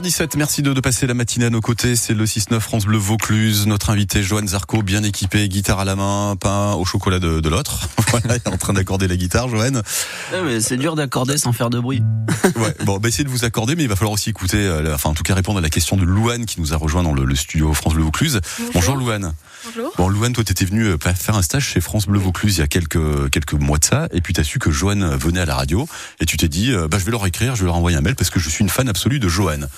8h17, merci de, de, passer la matinée à nos côtés. C'est le 6-9 France Bleu Vaucluse. Notre invité, Joanne Zarco, bien équipé, guitare à la main, pain au chocolat de, de l'autre. voilà, il est en train d'accorder la guitare, Joanne. Ouais, c'est dur d'accorder sans faire de bruit. ouais, bon, bah, essayez de vous accorder, mais il va falloir aussi écouter, euh, enfin, en tout cas, répondre à la question de Louane qui nous a rejoint dans le, le studio France Bleu Vaucluse. Bonjour, Bonjour Louane. Bonjour. Bon, Louane, toi, t'étais venu faire un stage chez France Bleu Vaucluse il y a quelques, quelques mois de ça, et puis t'as su que Joanne venait à la radio, et tu t'es dit, bah, je vais leur écrire, je vais leur envoyer un mail parce que je suis une fan absolue de Joanne.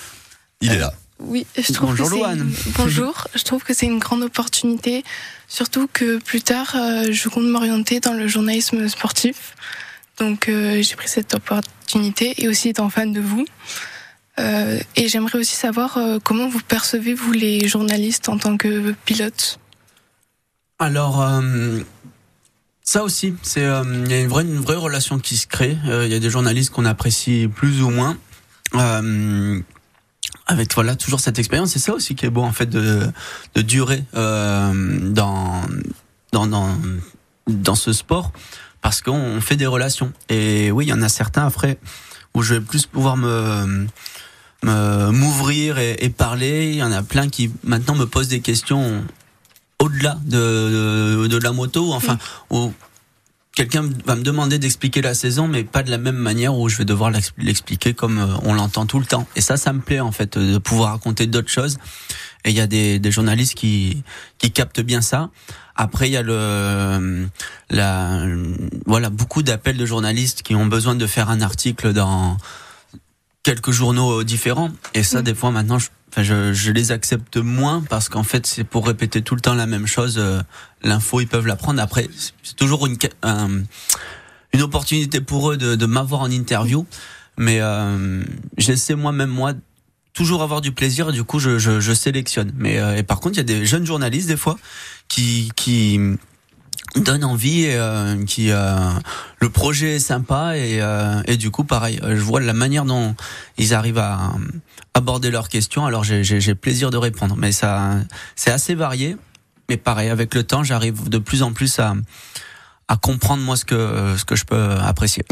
Il est là. Oui, je trouve Bonjour que Louane. Bonjour, je trouve que c'est une grande opportunité, surtout que plus tard, euh, je compte m'orienter dans le journalisme sportif. Donc euh, j'ai pris cette opportunité et aussi étant fan de vous. Euh, et j'aimerais aussi savoir euh, comment vous percevez vous les journalistes en tant que pilote? Alors euh, ça aussi, c'est euh, il y a une vraie une vraie relation qui se crée. Il y a des journalistes qu'on apprécie plus ou moins. Euh, avec voilà toujours cette expérience, c'est ça aussi qui est beau en fait de, de durer euh, dans, dans dans dans ce sport parce qu'on fait des relations. Et oui, il y en a certains après où je vais plus pouvoir me m'ouvrir et, et, parler. Il y en a plein qui maintenant me posent des questions au-delà de, de, de, la moto, enfin, où quelqu'un va me demander d'expliquer la saison, mais pas de la même manière où je vais devoir l'expliquer comme on l'entend tout le temps. Et ça, ça me plaît en fait de pouvoir raconter d'autres choses. Et il y a des, des, journalistes qui qui captent bien ça. Après, il y a le la voilà beaucoup d'appels de journalistes qui ont besoin de faire un article dans quelques journaux différents. Et ça, des fois, maintenant, je, je, je les accepte moins parce qu'en fait, c'est pour répéter tout le temps la même chose. L'info, ils peuvent la prendre. Après, c'est toujours une, un, une opportunité pour eux de, de m'avoir en interview. Mais euh, j'essaie moi-même, moi, toujours avoir du plaisir. Du coup, je, je, je sélectionne. Mais euh, et par contre, il y a des jeunes journalistes, des fois, qui... qui donne envie et euh, qui euh, le projet est sympa et, euh, et du coup pareil je vois la manière dont ils arrivent à aborder leurs questions. Alors j'ai plaisir de répondre mais ça c'est assez varié. Mais pareil avec le temps j'arrive de plus en plus à à comprendre moi ce que ce que je peux apprécier.